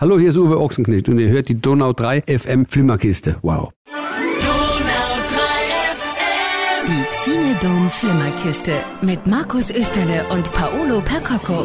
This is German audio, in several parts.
Hallo, hier ist Uwe Ochsenknecht und ihr hört die Donau 3 FM Flimmerkiste. Wow. Donau 3 FM. Die Xinedom Flimmerkiste mit Markus Österle und Paolo Percocco.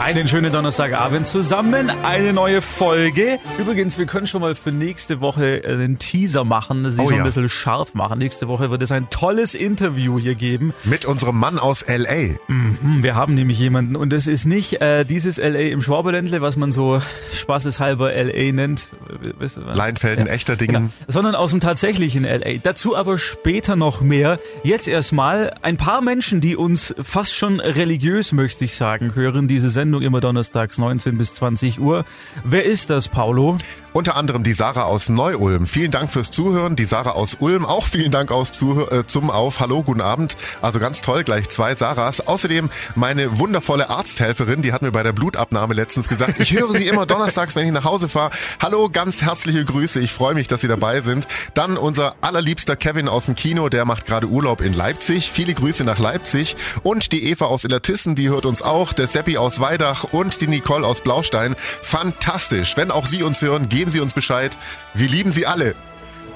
Einen schönen Donnerstagabend zusammen, eine neue Folge. Übrigens, wir können schon mal für nächste Woche einen Teaser machen, sie Oh so ein ja. bisschen scharf machen. Nächste Woche wird es ein tolles Interview hier geben. Mit unserem Mann aus L.A. Hm, Wir haben nämlich jemanden und es ist nicht äh, dieses LA im Schwaberländle, was man so spaßeshalber LA nennt. Wisst ihr was? Leinfelden, echter Dingen. Genau. Sondern aus dem tatsächlichen LA. Dazu aber später noch mehr. Jetzt erstmal ein paar Menschen, die uns fast schon religiös, möchte ich sagen, hören. Diese Sendung immer donnerstags 19 bis 20 Uhr. Wer ist das, Paulo? Unter anderem die Sarah aus Neu-Ulm. Vielen Dank fürs Zuhören. Die Sarah aus Ulm auch vielen Dank aus Zuhör äh, zum Auf. Hallo, guten Abend. Also ganz toll, gleich zwei Sarahs. Außerdem meine wundervolle Arzthelferin, die hat mir bei der Blutabnahme letztens gesagt, ich höre sie immer donnerstags, wenn ich nach Hause fahre. Hallo, ganz herzliche Grüße. Ich freue mich, dass Sie dabei sind. Dann unser allerliebster Kevin aus dem Kino, der macht gerade Urlaub in Leipzig. Viele Grüße nach Leipzig. Und die Eva aus Illertissen, die hört uns auch. Der Seppi aus Weidach und die Nicole aus Blaustein. Fantastisch. Wenn auch Sie uns hören, geben Sie uns Bescheid. Wir lieben Sie alle.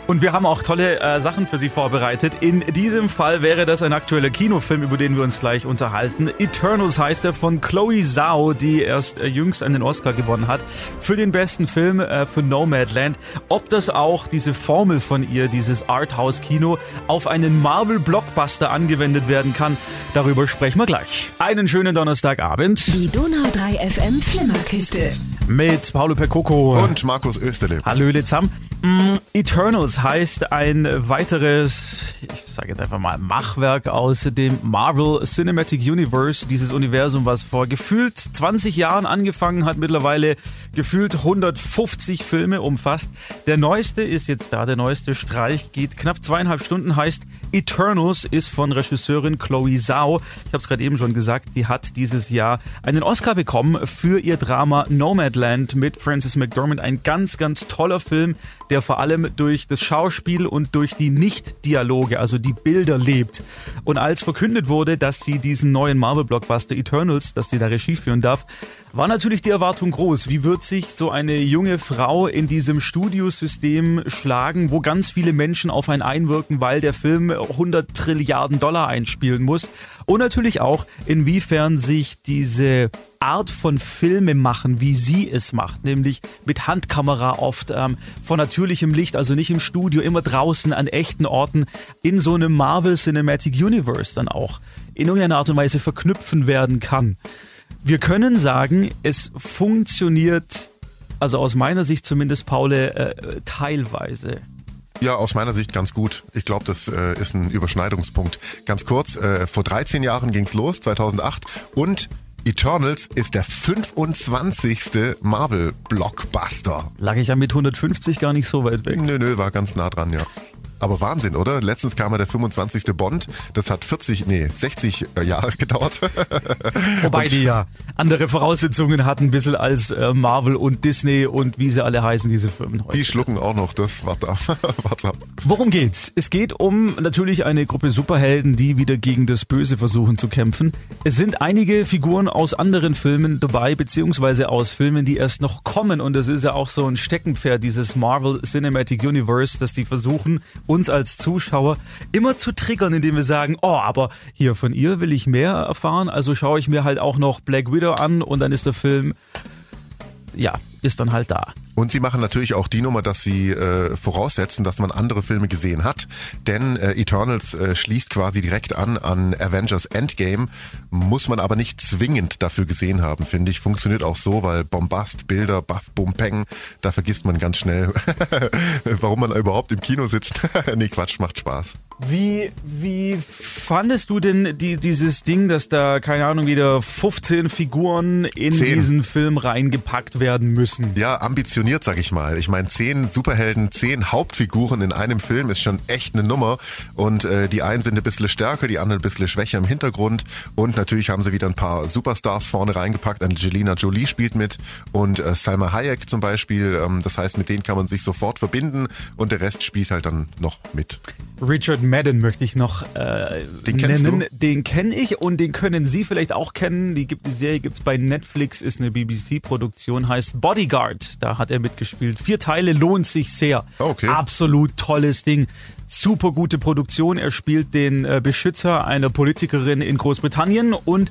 Und wir haben auch tolle äh, Sachen für Sie vorbereitet. In diesem Fall wäre das ein aktueller Kinofilm, über den wir uns gleich unterhalten. Eternals heißt er von Chloe Zhao, die erst äh, jüngst einen Oscar gewonnen hat für den besten Film äh, für Nomadland. Ob das auch diese Formel von ihr, dieses Arthouse-Kino, auf einen Marvel-Blockbuster angewendet werden kann, darüber sprechen wir gleich. Einen schönen Donnerstagabend Die Donau 3 FM Flimmerkiste. mit Paulo Percoco. Und Markus Österle. Hallöle zusammen. Mm, Eternals heißt ein weiteres, ich sage jetzt einfach mal Machwerk aus dem Marvel Cinematic Universe, dieses Universum, was vor gefühlt 20 Jahren angefangen hat, mittlerweile gefühlt 150 Filme umfasst. Der neueste ist jetzt da, der neueste Streich geht knapp zweieinhalb Stunden, heißt Eternals, ist von Regisseurin Chloe Zhao. Ich habe es gerade eben schon gesagt, die hat dieses Jahr einen Oscar bekommen für ihr Drama Nomadland mit Frances McDormand. Ein ganz, ganz toller Film, der vor allem durch das Schauspiel und durch die Nicht-Dialoge, also die Bilder lebt. Und als verkündet wurde, dass sie diesen neuen Marvel-Blockbuster Eternals, dass sie da Regie führen darf, war natürlich die Erwartung groß. Wie wird sich so eine junge Frau in diesem Studiosystem schlagen, wo ganz viele Menschen auf einen einwirken, weil der Film 100 Trilliarden Dollar einspielen muss? Und natürlich auch, inwiefern sich diese Art von Filme machen, wie sie es macht, nämlich mit Handkamera oft, ähm, von natürlichem Licht, also nicht im Studio, immer draußen an echten Orten, in so einem Marvel Cinematic Universe dann auch in irgendeiner Art und Weise verknüpfen werden kann. Wir können sagen, es funktioniert, also aus meiner Sicht zumindest, Paule, äh, teilweise. Ja, aus meiner Sicht ganz gut. Ich glaube, das äh, ist ein Überschneidungspunkt. Ganz kurz, äh, vor 13 Jahren ging's los, 2008. Und Eternals ist der 25. Marvel-Blockbuster. Lag ich ja mit 150 gar nicht so weit weg. Nö, nö, war ganz nah dran, ja. Aber Wahnsinn, oder? Letztens kam ja der 25. Bond. Das hat 40, nee, 60 Jahre gedauert. Wobei die ja andere Voraussetzungen hatten, ein bisschen als äh, Marvel und Disney und wie sie alle heißen, diese Firmen heute. Die schlucken auch noch das. Warte ab. Warte ab. Worum geht's? Es geht um natürlich eine Gruppe Superhelden, die wieder gegen das Böse versuchen zu kämpfen. Es sind einige Figuren aus anderen Filmen dabei, beziehungsweise aus Filmen, die erst noch kommen. Und das ist ja auch so ein Steckenpferd dieses Marvel Cinematic Universe, dass die versuchen, uns als Zuschauer immer zu triggern, indem wir sagen, oh, aber hier von ihr will ich mehr erfahren, also schaue ich mir halt auch noch Black Widow an und dann ist der Film, ja, ist dann halt da. Und sie machen natürlich auch die Nummer, dass sie äh, voraussetzen, dass man andere Filme gesehen hat. Denn äh, Eternals äh, schließt quasi direkt an an Avengers Endgame. Muss man aber nicht zwingend dafür gesehen haben, finde ich. Funktioniert auch so, weil Bombast, Bilder, Buff, Bum, Peng, da vergisst man ganz schnell, warum man überhaupt im Kino sitzt. nee, Quatsch, macht Spaß. Wie, wie fandest du denn die, dieses Ding, dass da, keine Ahnung, wieder 15 Figuren in Zehn. diesen Film reingepackt werden müssen? Ja, ambitioniert, sag ich mal. Ich meine, zehn Superhelden, zehn Hauptfiguren in einem Film ist schon echt eine Nummer. Und äh, die einen sind ein bisschen stärker, die anderen ein bisschen schwächer im Hintergrund. Und natürlich haben sie wieder ein paar Superstars vorne reingepackt. Angelina Jolie spielt mit und äh, Salma Hayek zum Beispiel. Ähm, das heißt, mit denen kann man sich sofort verbinden und der Rest spielt halt dann noch mit. Richard Madden möchte ich noch äh, Den nennen. du? Den kenne ich und den können Sie vielleicht auch kennen. Die, gibt, die Serie gibt's bei Netflix, ist eine BBC-Produktion, heißt Bodyguard. Da hat er mitgespielt. Vier Teile, lohnt sich sehr. Okay. Absolut tolles Ding. Super gute Produktion. Er spielt den äh, Beschützer einer Politikerin in Großbritannien und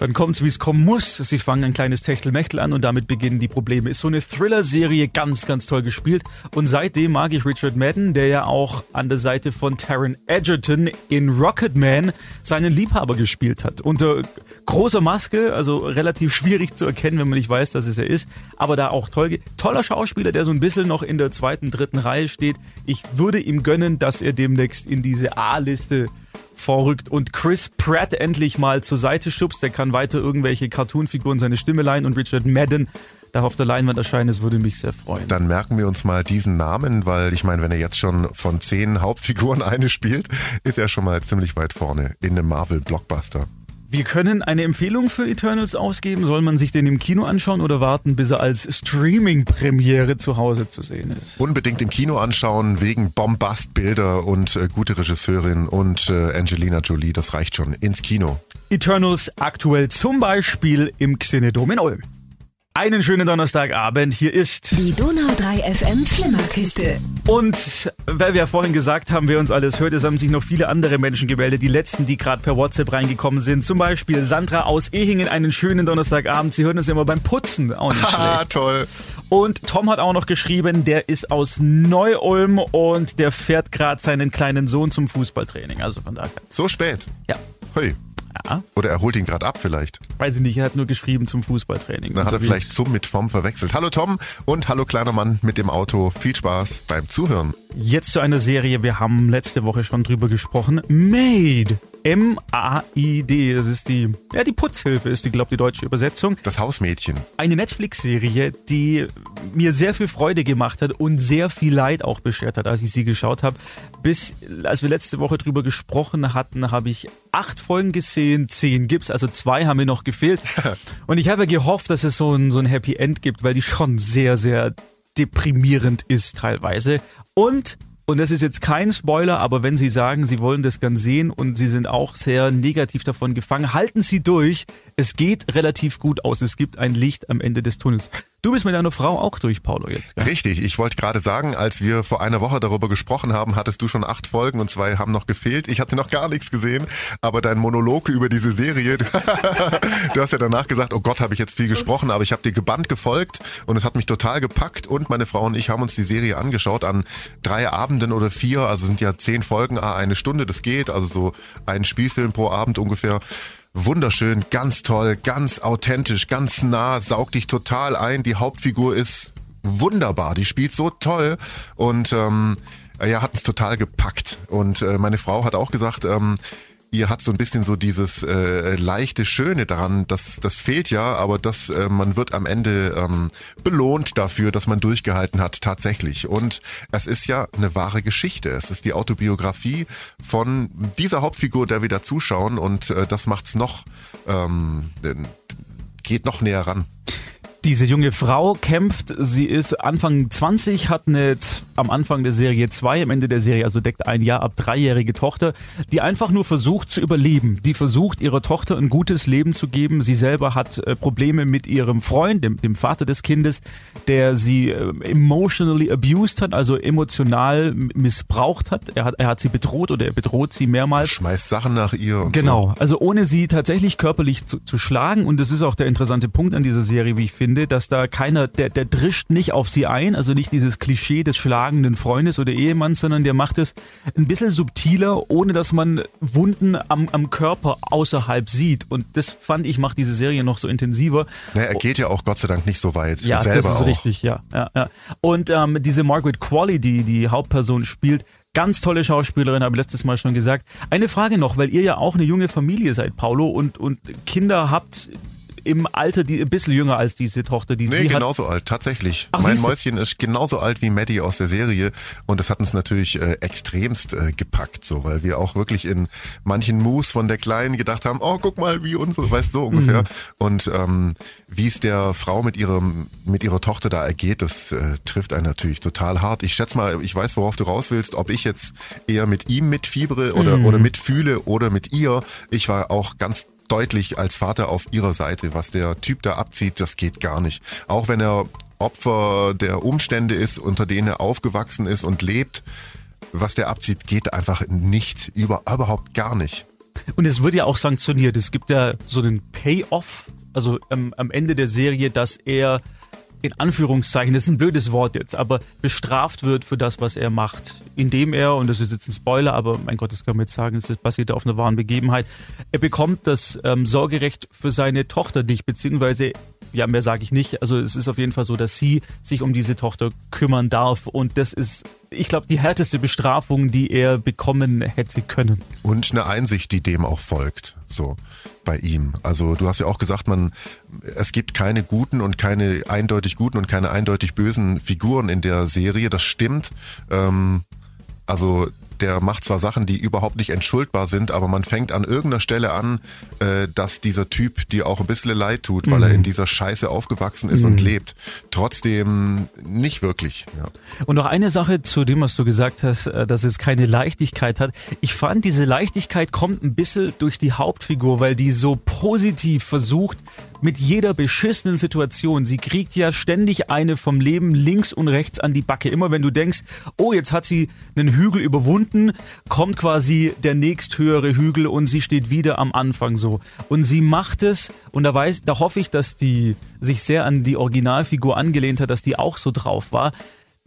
dann kommt's, wie es kommen muss. Sie fangen ein kleines Techtelmechtel an und damit beginnen die Probleme. Ist so eine Thriller-Serie, ganz, ganz toll gespielt. Und seitdem mag ich Richard Madden, der ja auch an der Seite von Taron Egerton in Rocketman seinen Liebhaber gespielt hat. Unter großer Maske, also relativ schwierig zu erkennen, wenn man nicht weiß, dass es er ist. Aber da auch toll, toller Schauspieler, der so ein bisschen noch in der zweiten, dritten Reihe steht. Ich würde ihm gönnen, dass er demnächst in diese A-Liste vorrückt und Chris Pratt endlich mal zur Seite schubst. Der kann weiter irgendwelche Cartoonfiguren seine Stimme leihen und Richard Madden darf auf der Leinwand erscheinen. Das würde mich sehr freuen. Dann merken wir uns mal diesen Namen, weil ich meine, wenn er jetzt schon von zehn Hauptfiguren eine spielt, ist er schon mal ziemlich weit vorne in einem Marvel-Blockbuster. Wir können eine Empfehlung für Eternals ausgeben. Soll man sich den im Kino anschauen oder warten, bis er als Streaming-Premiere zu Hause zu sehen ist? Unbedingt im Kino anschauen, wegen Bombastbilder und äh, gute Regisseurin und äh, Angelina Jolie, das reicht schon. Ins Kino. Eternals aktuell zum Beispiel im Xenedom in Ulm. Einen schönen Donnerstagabend. Hier ist Die Donau 3 FM Flimmerkiste. Und weil wir ja vorhin gesagt haben, wer uns alles hört, es haben sich noch viele andere Menschen gemeldet. Die letzten, die gerade per WhatsApp reingekommen sind. Zum Beispiel Sandra aus Ehingen. Einen schönen Donnerstagabend. Sie hören uns immer beim Putzen. Auch nicht schlecht. toll. Und Tom hat auch noch geschrieben, der ist aus Neu-Ulm und der fährt gerade seinen kleinen Sohn zum Fußballtraining. Also von daher. So spät. Ja. Hui. Ja, Oder er holt ihn gerade ab vielleicht. weiß ich nicht, er hat nur geschrieben zum Fußballtraining. Dann hat er vielleicht zum mit vom verwechselt. Hallo Tom und hallo kleiner Mann mit dem Auto. Viel Spaß beim Zuhören. Jetzt zu einer Serie, wir haben letzte Woche schon drüber gesprochen. Made. M-A-I-D. Das ist die, ja, die Putzhilfe ist die, glaube ich, die deutsche Übersetzung. Das Hausmädchen. Eine Netflix-Serie, die mir sehr viel Freude gemacht hat und sehr viel Leid auch beschert hat, als ich sie geschaut habe. Bis, als wir letzte Woche drüber gesprochen hatten, habe ich acht Folgen gesehen, zehn gibt's, also zwei haben mir noch gefehlt. Und ich habe gehofft, dass es so ein, so ein Happy End gibt, weil die schon sehr, sehr deprimierend ist teilweise. Und und das ist jetzt kein Spoiler, aber wenn Sie sagen, Sie wollen das gern sehen und Sie sind auch sehr negativ davon gefangen, halten Sie durch. Es geht relativ gut aus. Es gibt ein Licht am Ende des Tunnels. Du bist mit deiner Frau auch durch, Paulo, jetzt. Gell? Richtig, ich wollte gerade sagen, als wir vor einer Woche darüber gesprochen haben, hattest du schon acht Folgen und zwei haben noch gefehlt. Ich hatte noch gar nichts gesehen, aber dein Monolog über diese Serie, du hast ja danach gesagt, oh Gott, habe ich jetzt viel gesprochen, aber ich habe dir gebannt gefolgt und es hat mich total gepackt und meine Frau und ich haben uns die Serie angeschaut an drei Abenden oder vier, also sind ja zehn Folgen, ah, eine Stunde, das geht, also so ein Spielfilm pro Abend ungefähr. Wunderschön, ganz toll, ganz authentisch, ganz nah, saugt dich total ein. Die Hauptfigur ist wunderbar, die spielt so toll und ähm, ja, hat uns total gepackt. Und äh, meine Frau hat auch gesagt, ähm, ihr hat so ein bisschen so dieses äh, leichte Schöne daran, das, das fehlt ja, aber das, äh, man wird am Ende ähm, belohnt dafür, dass man durchgehalten hat, tatsächlich. Und es ist ja eine wahre Geschichte. Es ist die Autobiografie von dieser Hauptfigur, der wir da zuschauen und äh, das macht's noch, ähm, geht noch näher ran. Diese junge Frau kämpft, sie ist Anfang 20, hat eine am Anfang der Serie zwei, am Ende der Serie also deckt ein Jahr ab dreijährige Tochter, die einfach nur versucht zu überleben. Die versucht ihrer Tochter ein gutes Leben zu geben. Sie selber hat äh, Probleme mit ihrem Freund, dem, dem Vater des Kindes, der sie äh, emotionally abused hat, also emotional missbraucht hat. Er hat, er hat sie bedroht oder er bedroht sie mehrmals. Schmeißt Sachen nach ihr und Genau, also ohne sie tatsächlich körperlich zu, zu schlagen. Und das ist auch der interessante Punkt an dieser Serie, wie ich finde, dass da keiner, der, der drischt nicht auf sie ein, also nicht dieses Klischee des schlagenden Freundes oder Ehemanns, sondern der macht es ein bisschen subtiler, ohne dass man Wunden am, am Körper außerhalb sieht. Und das fand ich, macht diese Serie noch so intensiver. so. Na, er geht ja auch Gott sei Dank nicht so weit. Ja, das ist auch. richtig, ja. ja, ja. Und ähm, diese Margaret Qualley, die die Hauptperson spielt, ganz tolle Schauspielerin, habe ich letztes Mal schon gesagt. Eine Frage noch, weil ihr ja auch eine junge Familie seid, Paulo, und, und Kinder habt im Alter, die ein bisschen jünger als diese Tochter, die Nee, sie hat. genauso alt, tatsächlich. Ach, mein. Mäuschen ist genauso alt wie Maddie aus der Serie und das hat uns natürlich äh, extremst äh, gepackt, so, weil wir auch wirklich in manchen Moves von der Kleinen gedacht haben, oh, guck mal, wie unsere, weißt du, so ungefähr. Mhm. Und ähm, wie es der Frau mit ihrem, mit ihrer Tochter da ergeht, das äh, trifft einen natürlich total hart. Ich schätze mal, ich weiß, worauf du raus willst, ob ich jetzt eher mit ihm mitfiebere oder, Mhm. oder mitfühle oder mit ihr. Ich war auch ganz deutlich als Vater auf ihrer Seite. Was der Typ da abzieht, das geht gar nicht. Auch wenn er Opfer der Umstände ist, unter denen er aufgewachsen ist und lebt, was der abzieht, geht einfach nicht, über, überhaupt gar nicht. Und es wird ja auch sanktioniert. Es gibt ja so einen Payoff, also ähm, am Ende der Serie, dass er in Anführungszeichen, das ist ein blödes Wort jetzt, aber bestraft wird für das, was er macht. Indem er, und das ist jetzt ein Spoiler, aber mein Gott, das kann man jetzt sagen, es basiert auf einer wahren Begebenheit, er bekommt das ähm, Sorgerecht für seine Tochter nicht, beziehungsweise, ja, mehr sage ich nicht, also es ist auf jeden Fall so, dass sie sich um diese Tochter kümmern darf und das ist, ich glaube, die härteste Bestrafung, die er bekommen hätte können. Und eine Einsicht, die dem auch folgt, so bei ihm. Also du hast ja auch gesagt, man, es gibt keine guten und keine eindeutig guten und keine eindeutig bösen Figuren in der Serie. Das stimmt. Ähm, also der macht zwar Sachen, die überhaupt nicht entschuldbar sind, aber man fängt an irgendeiner Stelle an, äh, dass dieser Typ dir auch ein bisschen leid tut, weil er in dieser Scheiße aufgewachsen ist und lebt. Trotzdem nicht wirklich. Ja. Und noch eine Sache zu dem, was du gesagt hast, äh, dass es keine Leichtigkeit hat. Ich fand, diese Leichtigkeit kommt ein bisschen durch die Hauptfigur, weil die so positiv versucht, mit jeder beschissenen Situation, sie kriegt ja ständig eine vom Leben links und rechts an die Backe. Immer wenn du denkst, oh, jetzt hat sie einen Hügel überwunden, kommt quasi der nächsthöhere Hügel und sie steht wieder am Anfang so. Und sie macht es, und da weiß, da hoffe ich, dass die sich sehr an die Originalfigur angelehnt hat, dass die auch so drauf war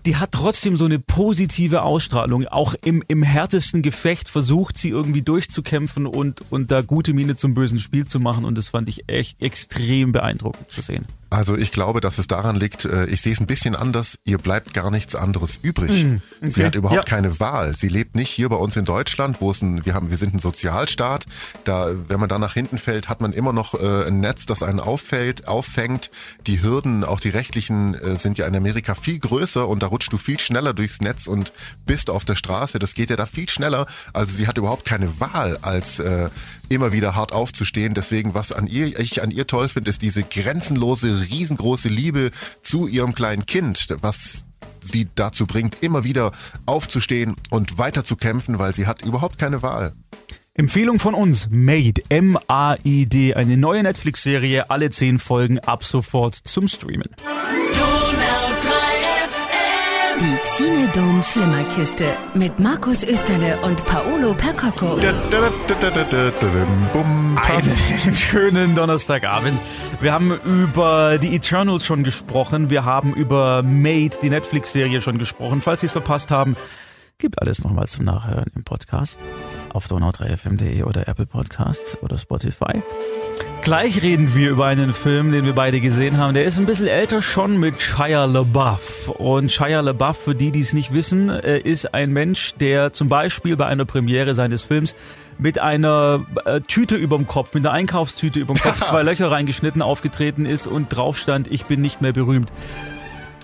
die hat trotzdem so eine positive Ausstrahlung. Auch im, im härtesten Gefecht versucht sie irgendwie durchzukämpfen und, und da gute Miene zum bösen Spiel zu machen. Und das fand ich echt extrem beeindruckend zu sehen. Also ich glaube, dass es daran liegt, äh, ich sehe es ein bisschen anders, ihr bleibt gar nichts anderes übrig. Sie hat überhaupt Ja. keine Wahl. Sie lebt nicht hier bei uns in Deutschland, wo es ein, wir haben, wir sind ein Sozialstaat. Da, wenn man da nach hinten fällt, hat man immer noch äh, ein Netz, das einen auffällt, auffängt. Die Hürden, auch die rechtlichen, äh, sind ja in Amerika viel größer und da rutschst du viel schneller durchs Netz und bist auf der Straße. Das geht ja da viel schneller. Also sie hat überhaupt keine Wahl, als äh, immer wieder hart aufzustehen. Deswegen, was an ihr, ich an ihr toll finde, ist diese grenzenlose, riesengroße Liebe zu ihrem kleinen Kind, was sie dazu bringt, immer wieder aufzustehen und weiter zu kämpfen, weil sie hat überhaupt keine Wahl. Empfehlung von uns, Made, M-A-I-D, eine neue Netflix-Serie, alle zehn Folgen ab sofort zum Streamen. Donau 3 FM. Die Xinedom Flimmerkiste mit Markus Österle und Paolo Percocco. Einen schönen Donnerstagabend. Wir haben über die Eternals schon gesprochen. Wir haben über Made, die Netflix-Serie, schon gesprochen. Falls Sie es verpasst haben, gibt alles nochmal zum Nachhören im Podcast auf donau3fm.de oder Apple Podcasts oder Spotify. Gleich reden wir über einen Film, den wir beide gesehen haben. Der ist ein bisschen älter schon mit Shia LaBeouf. Und Shia LaBeouf, für die, die es nicht wissen, äh, ist ein Mensch, der zum Beispiel bei einer Premiere seines Films mit einer äh, Tüte überm Kopf, mit einer Einkaufstüte überm Kopf, zwei Löcher reingeschnitten aufgetreten ist und drauf stand, ich bin nicht mehr berühmt.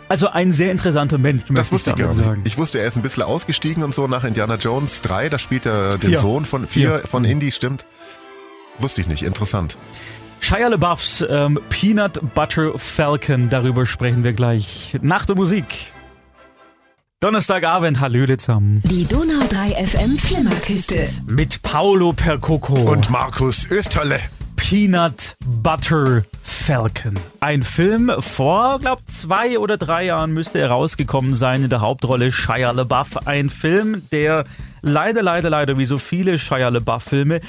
Also ein sehr interessanter Mensch, Das wusste ich gar nicht. sagen. Ich wusste, er ist ein bisschen ausgestiegen und so nach Indiana Jones 3, da spielt er den Vier. Sohn von vier, Vier. von Indy, stimmt. Wusste ich nicht, interessant. Shia LaBeoufs ähm, Peanut Butter Falcon, darüber sprechen wir gleich nach der Musik. Donnerstagabend, Hallöle zusammen. Die Donau 3 FM Flimmerkiste. Mit Paolo Percoco. Und Markus Österle. Peanut Butter Falcon. Ein Film vor, glaub, zwei oder drei Jahren müsste er rausgekommen sein in der Hauptrolle Shia LaBeouf. Ein Film, der leider, leider, leider, wie so viele Shia LaBeouf-Filme,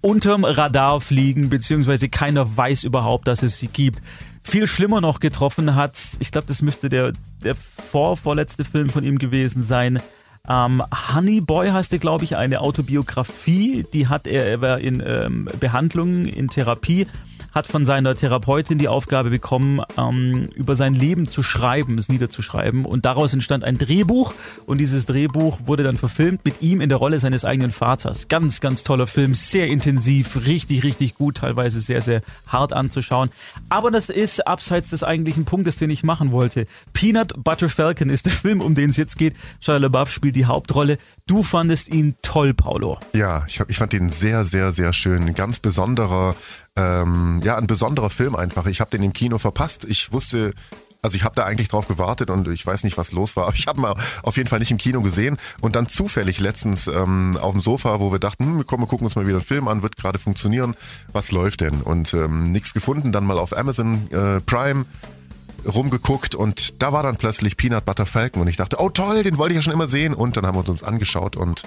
unterm Radar fliegen, beziehungsweise keiner weiß überhaupt, dass es sie gibt. Viel schlimmer noch getroffen hat, ich glaube, das müsste der, der vor, vorletzte Film von ihm gewesen sein. Ähm, Honey Boy heißt er, glaube ich, eine Autobiografie. Die hat er, er war in ähm, Behandlung, in Therapie, hat von seiner Therapeutin die Aufgabe bekommen, ähm, über sein Leben zu schreiben, es niederzuschreiben. Und daraus entstand ein Drehbuch. Und dieses Drehbuch wurde dann verfilmt mit ihm in der Rolle seines eigenen Vaters. Ganz, ganz toller Film, sehr intensiv, richtig, richtig gut, teilweise sehr, sehr hart anzuschauen. Aber das ist abseits des eigentlichen Punktes, den ich machen wollte. Peanut Butter Falcon ist der Film, um den es jetzt geht. Shia LaBeouf spielt die Hauptrolle. Du fandest ihn toll, Paulo. Ja, ich, hab, ich fand ihn sehr, sehr, sehr schön. Ein ganz besonderer, ähm, ja, ein besonderer Film einfach. Ich habe den im Kino verpasst. Ich wusste, also ich habe da eigentlich drauf gewartet und ich weiß nicht, was los war. Aber ich habe mal auf jeden Fall nicht im Kino gesehen und dann zufällig letztens ähm, auf dem Sofa, wo wir dachten, hm, komm, wir gucken uns mal wieder einen Film an, wird gerade funktionieren. Was läuft denn? Und ähm, nichts gefunden. Dann mal auf Amazon äh, Prime rumgeguckt und da war dann plötzlich Peanut Butter Falcon und ich dachte, oh toll, den wollte ich ja schon immer sehen und dann haben wir uns angeschaut und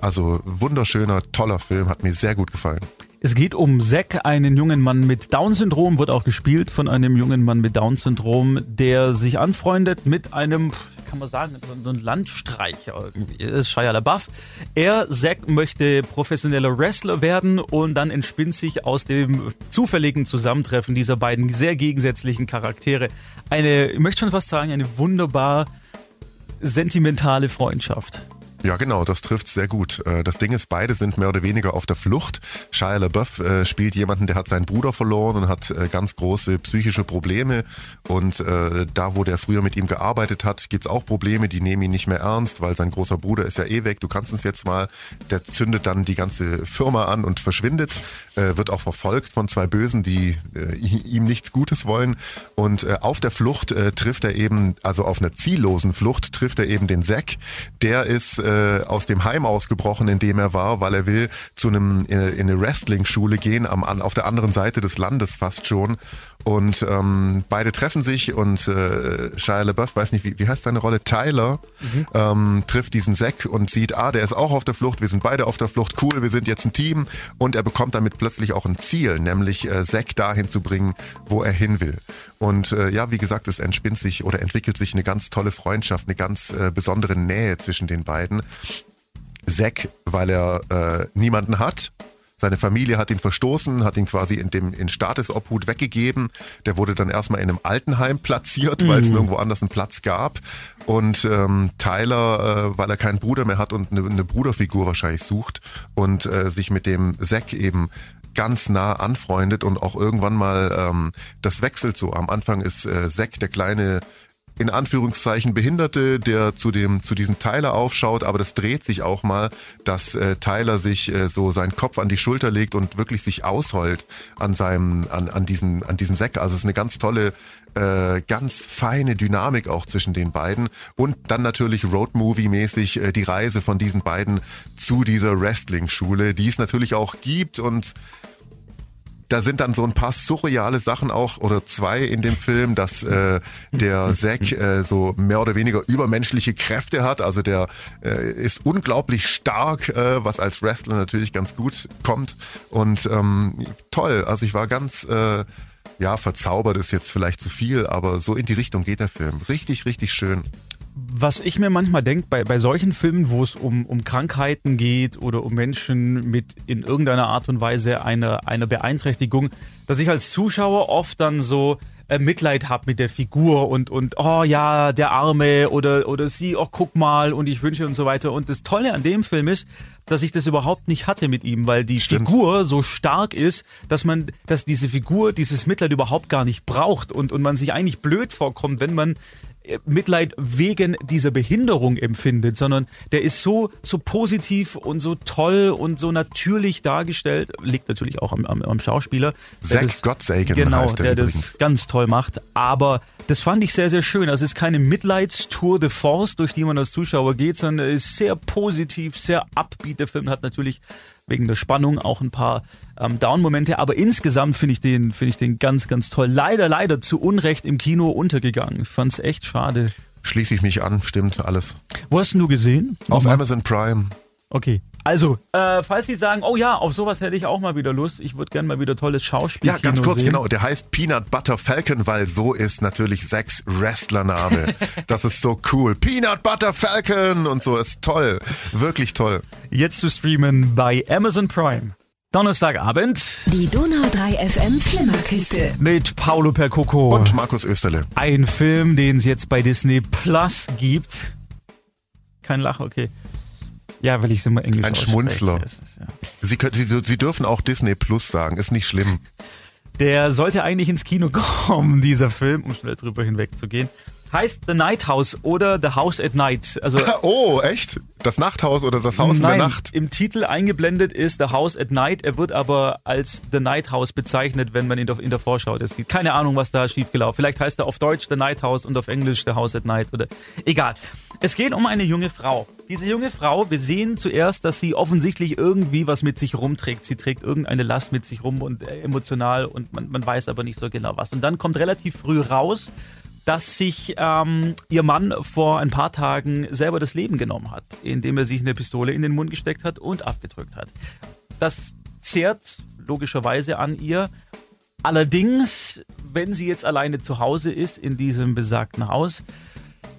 also wunderschöner, toller Film, hat mir sehr gut gefallen. Es geht um Zack, einen jungen Mann mit Down-Syndrom, wird auch gespielt von einem jungen Mann mit Down-Syndrom, der sich anfreundet mit einem, kann man sagen, so ein Landstreicher irgendwie. Das ist Shia LaBeouf. Er, Zack, möchte professioneller Wrestler werden und dann entspinnt sich aus dem zufälligen Zusammentreffen dieser beiden sehr gegensätzlichen Charaktere eine, ich möchte schon fast sagen, eine wunderbar sentimentale Freundschaft. Ja, genau, das trifft sehr gut. Äh, Das Ding ist, beide sind mehr oder weniger auf der Flucht. Shia LaBeouf äh, spielt jemanden, der hat seinen Bruder verloren und hat äh, ganz große psychische Probleme. Und da, wo der früher mit ihm gearbeitet hat, gibt's auch Probleme, die nehmen ihn nicht mehr ernst, weil sein großer Bruder ist ja eh weg. Du kannst uns jetzt mal, der zündet dann die ganze Firma an und verschwindet, wird auch verfolgt von zwei Bösen, die ihm nichts Gutes wollen. Und auf der Flucht trifft er eben, also auf einer ziellosen Flucht, trifft er eben den Zack. Der ist äh, aus dem Heim ausgebrochen, in dem er war, weil er will zu einem äh, in eine Wrestling-Schule gehen, am, an, auf der anderen Seite des Landes fast schon. Und ähm, beide treffen sich und äh, Shia LaBeouf, weiß nicht, wie, wie heißt seine Rolle, Tyler, ähm, trifft diesen Zack und sieht, ah, der ist auch auf der Flucht, wir sind beide auf der Flucht, cool, wir sind jetzt ein Team. Und er bekommt damit plötzlich auch ein Ziel, nämlich äh, Zack dahin zu bringen, wo er hin will. Und äh, ja, wie gesagt, es entspinnt sich oder entwickelt sich eine ganz tolle Freundschaft, eine ganz äh, besondere Nähe zwischen den beiden. Zack, weil er äh, niemanden hat. Seine Familie hat ihn verstoßen, hat ihn quasi in dem in Staatesobhut weggegeben. Der wurde dann erstmal in einem Altenheim platziert, weil es nirgendwo anders einen Platz gab. Und ähm, Tyler, äh, weil er keinen Bruder mehr hat und eine, eine Bruderfigur wahrscheinlich sucht und äh, sich mit dem Zack eben ganz nah anfreundet und auch irgendwann mal ähm, das wechselt so. Am Anfang ist äh, Zack der kleine in Anführungszeichen Behinderte, der zu dem zu diesem Tyler aufschaut, aber das dreht sich auch mal, dass äh, Tyler sich äh, so seinen Kopf an die Schulter legt und wirklich sich ausheult an seinem an an diesem an diesem Säck. Also es ist eine ganz tolle äh, ganz feine Dynamik auch zwischen den beiden. Und dann natürlich Roadmovie-mäßig äh, die Reise von diesen beiden zu dieser Wrestling-Schule, die es natürlich auch gibt. Und da sind dann so ein paar surreale Sachen auch oder zwei in dem Film, dass äh, der Zack äh, so mehr oder weniger übermenschliche Kräfte hat. Also der äh, ist unglaublich stark, äh, was als Wrestler natürlich ganz gut kommt. Und ähm, toll, also ich war ganz äh, ja, verzaubert ist jetzt vielleicht zu viel, aber so in die Richtung geht der Film. Richtig, richtig schön. Was ich mir manchmal denke, bei, bei solchen Filmen, wo es um, um Krankheiten geht oder um Menschen mit in irgendeiner Art und Weise einer eine Beeinträchtigung, dass ich als Zuschauer oft dann so äh, Mitleid habe mit der Figur und, und oh ja, der Arme oder, oder sie, oh guck mal und ich wünsche und so weiter. Und das Tolle an dem Film ist, dass ich das überhaupt nicht hatte mit ihm, weil die Stimmt. Figur so stark ist, dass man, dass diese Figur dieses Mitleid überhaupt gar nicht braucht und, und man sich eigentlich blöd vorkommt, wenn man Mitleid wegen dieser Behinderung empfindet, sondern der ist so, so positiv und so toll und so natürlich dargestellt, liegt natürlich auch am, am, am Schauspieler. der Zack Gottsagen genau, heißt er der übrigens. das ganz toll macht. Aber das fand ich sehr, sehr schön. Also es ist keine Mitleidstour de Force, durch die man als Zuschauer geht, sondern es ist sehr positiv, sehr upbeat. Der Film hat natürlich wegen der Spannung auch ein paar ähm, Down-Momente, aber insgesamt finde ich den, finde ich den ganz, ganz toll. Leider, leider zu Unrecht im Kino untergegangen. Ich fand's echt schade. Schließe ich mich an, stimmt alles. Wo hast denn du gesehen? Auf Amazon Prime. Okay. Also, äh, falls Sie sagen, oh ja, auf sowas hätte ich auch mal wieder Lust, ich würde gerne mal wieder tolles Schauspiel Ja, ganz kurz, sehen. genau. Der heißt Peanut Butter Falcon, weil so ist natürlich Zacks Wrestlername. das ist so cool. Peanut Butter Falcon und so ist toll. Wirklich toll. Jetzt zu streamen bei Amazon Prime. Donnerstagabend Die Donau 3 FM Flimmerkiste. mit Paolo Percoco. Und Markus Österle. Ein Film, den es jetzt bei Disney Plus gibt. Kein Lach, okay. Ja, weil ich es immer englisch Ein. Schmunzler. Ist, ja. Sie, können, Sie, Sie dürfen auch Disney Plus sagen, ist nicht schlimm. Der sollte eigentlich ins Kino kommen, dieser Film, um schnell drüber hinwegzugehen. Heißt The Night House oder The House at Night. Also Oh, echt? Das Nachthaus oder das Haus Nein, in der Nacht? im Titel eingeblendet ist The House at Night. Er wird aber als The Night House bezeichnet, wenn man ihn in der Vorschau das sieht. Keine Ahnung, was da schiefgelaufen. Vielleicht heißt er auf Deutsch The Night House und auf Englisch The House at Night oder egal. Es geht um eine junge Frau. Diese junge Frau, wir sehen zuerst, dass sie offensichtlich irgendwie was mit sich rumträgt. Sie trägt irgendeine Last mit sich rum und äh, emotional und man, man weiß aber nicht so genau was. Und dann kommt relativ früh raus, dass sich ähm, ihr Mann vor ein paar Tagen selber das Leben genommen hat, indem er sich eine Pistole in den Mund gesteckt hat und abgedrückt hat. Das zehrt logischerweise an ihr. Allerdings, wenn sie jetzt alleine zu Hause ist in diesem besagten Haus,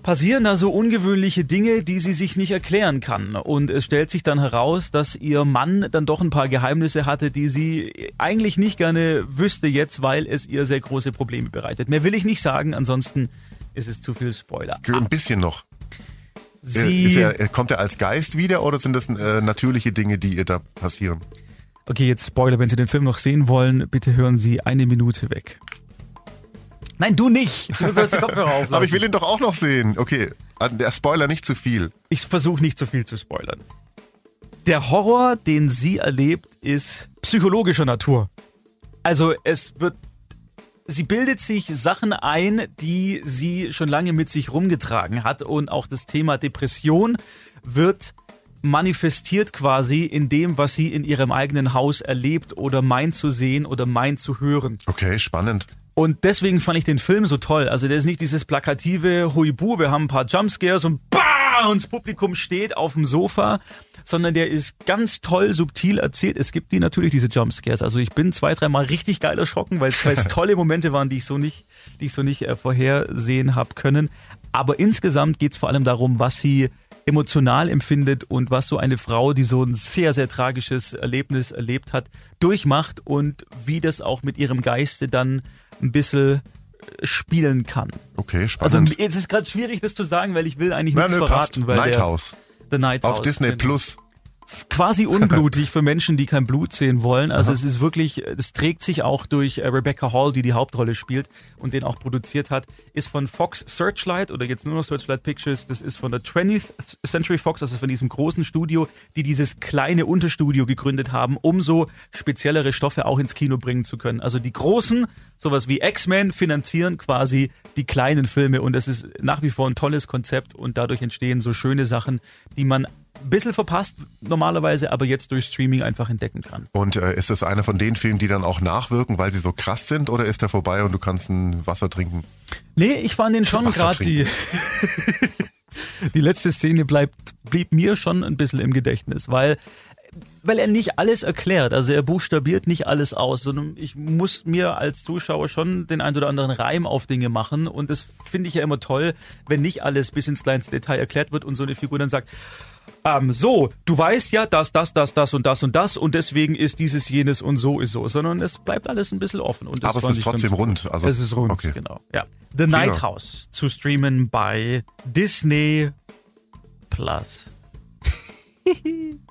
passieren da so ungewöhnliche Dinge, die sie sich nicht erklären kann. Und es stellt sich dann heraus, dass ihr Mann dann doch ein paar Geheimnisse hatte, die sie eigentlich nicht gerne wüsste jetzt, weil es ihr sehr große Probleme bereitet. Mehr will ich nicht sagen, ansonsten ist es zu viel Spoiler. Ein bisschen noch. Äh, Sie, er, kommt er als Geist wieder oder sind das äh, natürliche Dinge, die ihr da passieren? okay, jetzt Spoiler, wenn Sie den Film noch sehen wollen, bitte hören Sie eine Minute weg. Nein, du nicht. Du sollst die Kopfhörer auflassen. Aber ich will ihn doch auch noch sehen. Okay, der Spoiler nicht zu viel. ich versuche nicht zu viel zu spoilern. Der Horror, den sie erlebt, ist psychologischer Natur. Also es wird, sie bildet sich Sachen ein, die sie schon lange mit sich rumgetragen hat und auch das Thema Depression wird manifestiert quasi in dem, was sie in ihrem eigenen Haus erlebt oder meint zu sehen oder meint zu hören. Okay, spannend. Und deswegen fand ich den Film so toll. Also der ist nicht dieses plakative Huibu, wir haben ein paar Jumpscares und bah, und das Publikum steht auf dem Sofa, sondern der ist ganz toll, subtil erzählt. Es gibt die natürlich, diese Jumpscares. Also ich bin zwei, dreimal richtig geil erschrocken, weil es, tolle Momente waren, die ich so nicht, die ich so nicht äh, vorhersehen habe können. Aber insgesamt geht es vor allem darum, was sie emotional empfindet und was so eine Frau, die so ein sehr, sehr tragisches Erlebnis erlebt hat, durchmacht und wie das auch mit ihrem Geiste dann ein bisschen äh, spielen kann. Okay, Also spannend. es ist gerade schwierig, das zu sagen, weil ich will eigentlich Na, nichts nö, passt. verraten. Weil Night der. The Night Auf Disney genau. Plus. Quasi unblutig für Menschen, die kein Blut sehen wollen. Also es ist wirklich, es trägt sich auch durch äh, Rebecca Hall, die die Hauptrolle spielt und den auch produziert hat, ist von Fox Searchlight oder jetzt nur noch Searchlight Pictures. Das ist von der 20th Century Fox, also von diesem großen Studio, die dieses kleine Unterstudio gegründet haben, um so speziellere Stoffe auch ins Kino bringen zu können. Also die großen, sowas wie X-Men, finanzieren quasi die kleinen Filme und es ist nach wie vor ein tolles Konzept und dadurch entstehen so schöne Sachen, die man bisschen verpasst normalerweise, aber jetzt durch Streaming einfach entdecken kann. Und äh, ist das einer von den Filmen, die dann auch nachwirken, weil sie so krass sind, oder ist der vorbei und du kannst ein Wasser trinken? Nee, ich fand den schon gerade die. die letzte Szene bleibt, blieb mir schon ein bisschen im Gedächtnis, weil, weil er nicht alles erklärt. Also er buchstabiert nicht alles aus, sondern ich muss mir als Zuschauer schon den ein oder anderen Reim auf Dinge machen. Und das finde ich ja immer toll, wenn nicht alles bis ins kleinste Detail erklärt wird und so eine Figur dann sagt, ähm, so, du weißt ja, dass das, das, das und das und das und deswegen ist dieses, jenes und so ist so, sondern es bleibt alles ein bisschen offen. Und Aber es ist trotzdem rund, also- es ist rund, okay. genau. Ja. The Night House zu streamen bei Disney Plus.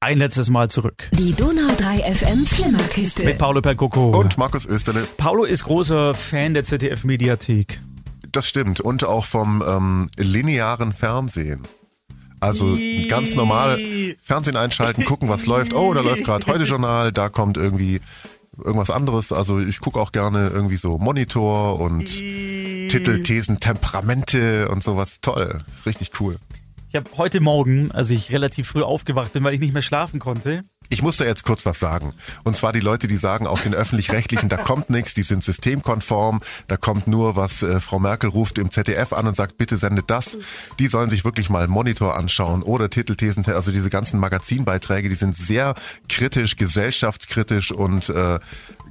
Ein letztes Mal zurück. Die Donau 3 FM Flimmerkiste. Mit Paolo Percoco. Und Markus Österle. Paulo ist großer Fan der ZDF-Mediathek. Das stimmt. Und auch vom ähm, linearen Fernsehen. Also ganz normal Fernsehen einschalten, gucken, was läuft. Oh, da läuft gerade heute Journal, da kommt irgendwie irgendwas anderes. Also ich gucke auch gerne irgendwie so Monitor und Titel, Thesen, Temperamente und sowas. Toll, richtig cool. Ich habe heute Morgen, als ich relativ früh aufgewacht bin, weil ich nicht mehr schlafen konnte, Ich muss da jetzt kurz was sagen. Und zwar die Leute, die sagen, auf den öffentlich-rechtlichen, da kommt nichts, die sind systemkonform, da kommt nur, was äh, Frau Merkel ruft im ZDF an und sagt, bitte sendet das. Die sollen sich wirklich mal Monitor anschauen oder Titelthesen, also diese ganzen Magazinbeiträge, die sind sehr kritisch, gesellschaftskritisch und äh,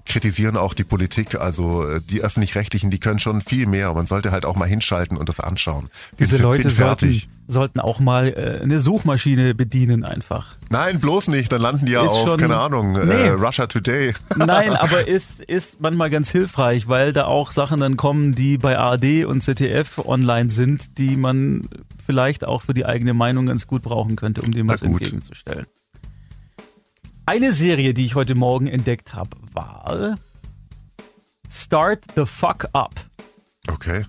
kritisieren auch die Politik. Also äh, die öffentlich-rechtlichen, die können schon viel mehr. Man sollte halt auch mal hinschalten und das anschauen. Diese Bin- Leute sollten, sollten auch mal äh, eine Suchmaschine bedienen einfach. Nein, bloß nicht. Dann landen die ja Ist auf, schon- keine Ahnung, Nee. äh, Russia Today. Nein, aber ist, ist manchmal ganz hilfreich, weil da auch Sachen dann kommen, die bei ARD und ZDF online sind, die man vielleicht auch für die eigene Meinung ganz gut brauchen könnte, um dem was entgegenzustellen. Eine Serie, die ich heute Morgen entdeckt habe, war Start the Fuck Up. Okay.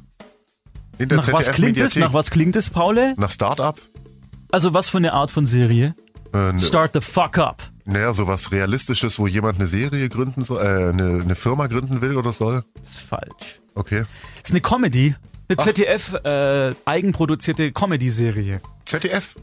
In der Nach was klingt es? ZDF-Mediathek. Nach was klingt es, Paule? Nach Start-up? Also was für eine Art von Serie? Äh, ne, Start the Fuck Up. naja, sowas Realistisches, wo jemand eine Serie gründen soll, äh, eine, eine Firma gründen will oder soll. Das ist falsch. Okay. Ist eine Comedy. Eine ZDF äh, eigenproduzierte Comedy-Serie. ZDF.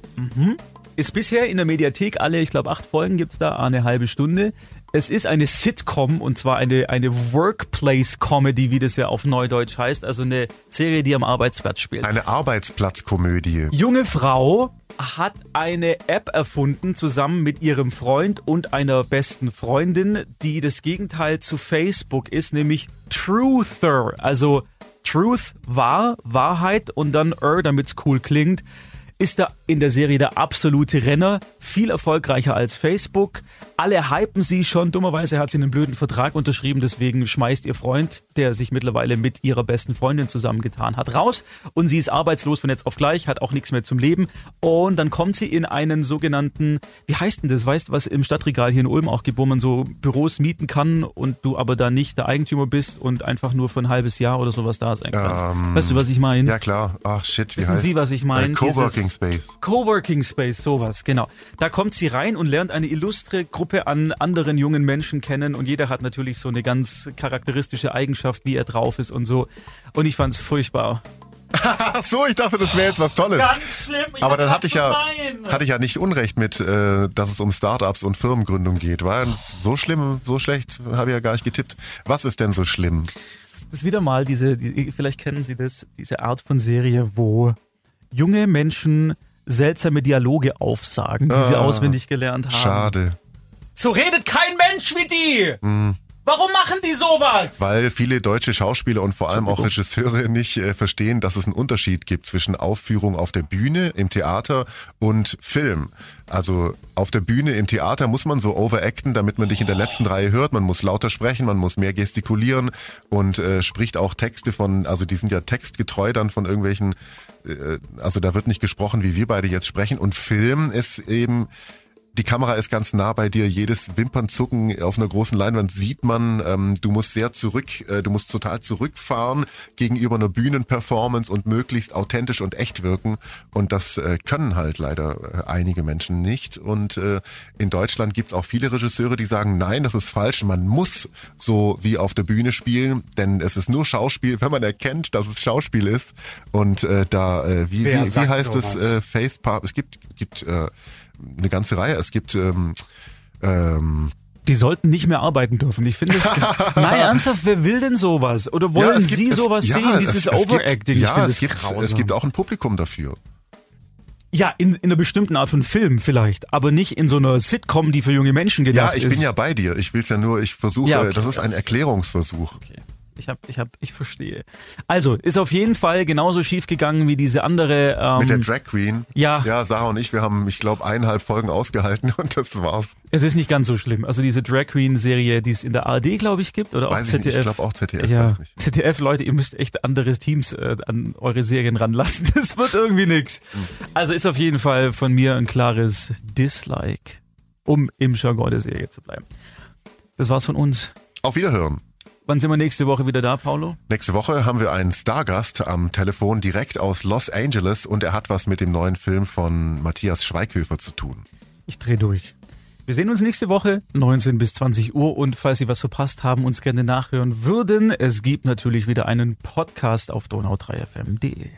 Ist bisher in der Mediathek alle, ich glaube, acht Folgen gibt's da, eine halbe Stunde. Es ist eine Sitcom und zwar eine, eine Workplace-Comedy, wie das ja auf Neudeutsch heißt. Also eine Serie, die am Arbeitsplatz spielt. Eine Arbeitsplatzkomödie. Junge Frau hat eine App erfunden, zusammen mit ihrem Freund und einer besten Freundin, die das Gegenteil zu Facebook ist, nämlich Truther. Also Truth, wahr, Wahrheit und dann er, damit's cool klingt, ist da in der Serie der absolute Renner, viel erfolgreicher als Facebook. Alle hypen sie schon. Dummerweise hat sie einen blöden Vertrag unterschrieben, deswegen schmeißt ihr Freund, der sich mittlerweile mit ihrer besten Freundin zusammengetan hat, raus. Und sie ist arbeitslos von jetzt auf gleich, hat auch nichts mehr zum Leben. Und dann kommt sie in einen sogenannten, wie heißt denn das? Weißt du, was im Stadtregal hier in Ulm auch gibt, wo man so Büros mieten kann und du aber da nicht der Eigentümer bist und einfach nur für ein halbes Jahr oder sowas da sein kannst. Ähm, weißt du, was ich meine? Ja klar. Ach shit, wie Wissen heißt Sie, was ich meine? Äh, Coworking Dieses- Space. Coworking Space, sowas, genau. Da kommt sie rein und lernt eine illustre Gruppe an anderen jungen Menschen kennen und jeder hat natürlich so eine ganz charakteristische Eigenschaft, wie er drauf ist und so. Und ich fand's furchtbar. Ach so, ich dachte, das wäre jetzt was Tolles. schlimm. Aber dann hatte ich ja, hatte ich ja nicht Unrecht mit, äh, dass es um Startups und Firmengründung geht. War so schlimm, so schlecht, habe ich ja gar nicht getippt. Was ist denn so schlimm? Das ist wieder mal diese, die, vielleicht kennen Sie das, diese Art von Serie, wo junge Menschen seltsame Dialoge aufsagen, die sie Ah, auswendig gelernt haben. Schade. So redet kein Mensch wie die! Warum machen die sowas? Weil viele deutsche Schauspieler und vor allem auch Regisseure nicht äh, verstehen, dass es einen Unterschied gibt zwischen Aufführung auf der Bühne, im Theater und Film. Also auf der Bühne, im Theater muss man so overacten, damit man dich in der letzten Reihe hört. Man muss lauter sprechen, man muss mehr gestikulieren und äh, spricht auch Texte von, also die sind ja textgetreu dann von irgendwelchen, äh, also da wird nicht gesprochen, wie wir beide jetzt sprechen. Und Film ist eben die Kamera ist ganz nah bei dir. Jedes Wimpernzucken auf einer großen Leinwand sieht man. Ähm, du musst sehr zurück, äh, du musst total zurückfahren gegenüber einer Bühnenperformance und möglichst authentisch und echt wirken. Und das äh, können halt leider äh, einige Menschen nicht. Und äh, in Deutschland gibt's auch viele Regisseure, die sagen, nein, das ist falsch. Man muss so wie auf der Bühne spielen, denn es ist nur Schauspiel, wenn man erkennt, dass es Schauspiel ist. Und äh, da, äh, wie, Wer wie, wie heißt es, sowas? äh, Facepalm? Es gibt, gibt äh, eine ganze Reihe. Es gibt ähm, ähm, Die sollten nicht mehr arbeiten dürfen. Ich finde es. Nein, ernsthaft, wer will denn sowas? Oder wollen es gibt- Sie es- sowas ja, sehen? Dieses es, es Overacting. Gibt, ich ja, finde es es gibt, grausam. es gibt auch ein Publikum dafür. ja, in, in einer bestimmten Art von Film vielleicht, aber nicht in so einer Sitcom, die für junge Menschen Ja, gedacht ich ist. bin ja bei dir. Ich will's ja nur, ich versuche, Ja, okay, das ist ja. ein Erklärungsversuch. Okay. Ich hab, ich hab, ich verstehe. Also, ist auf jeden Fall genauso schief gegangen wie diese andere. Ähm, Mit der Drag Queen. ja. Ja, Sarah und ich, wir haben, ich glaube, eineinhalb Folgen ausgehalten und das war's. es ist nicht ganz so schlimm. Also diese Drag Queen Serie, die es in der ARD, glaube ich, gibt oder auch Weiß ich. ZDF. Ich glaube auch ZDF, ja, weiß nicht. ZDF, Leute, ihr müsst echt andere Teams äh, an eure Serien ranlassen. Das wird irgendwie nix. Also ist auf jeden Fall von mir ein klares Dislike, um im Jargon der Serie zu bleiben. Das war's von uns. Auf Wiederhören. Wann sind wir nächste Woche wieder da, Paulo? Nächste Woche haben wir einen Stargast am Telefon direkt aus Los Angeles und er hat was mit dem neuen Film von Matthias Schweighöfer zu tun. Ich drehe durch. Wir sehen uns nächste Woche, 19 bis 20 Uhr. Und falls Sie was verpasst haben, uns gerne nachhören würden, es gibt natürlich wieder einen Podcast auf donau3fm.de.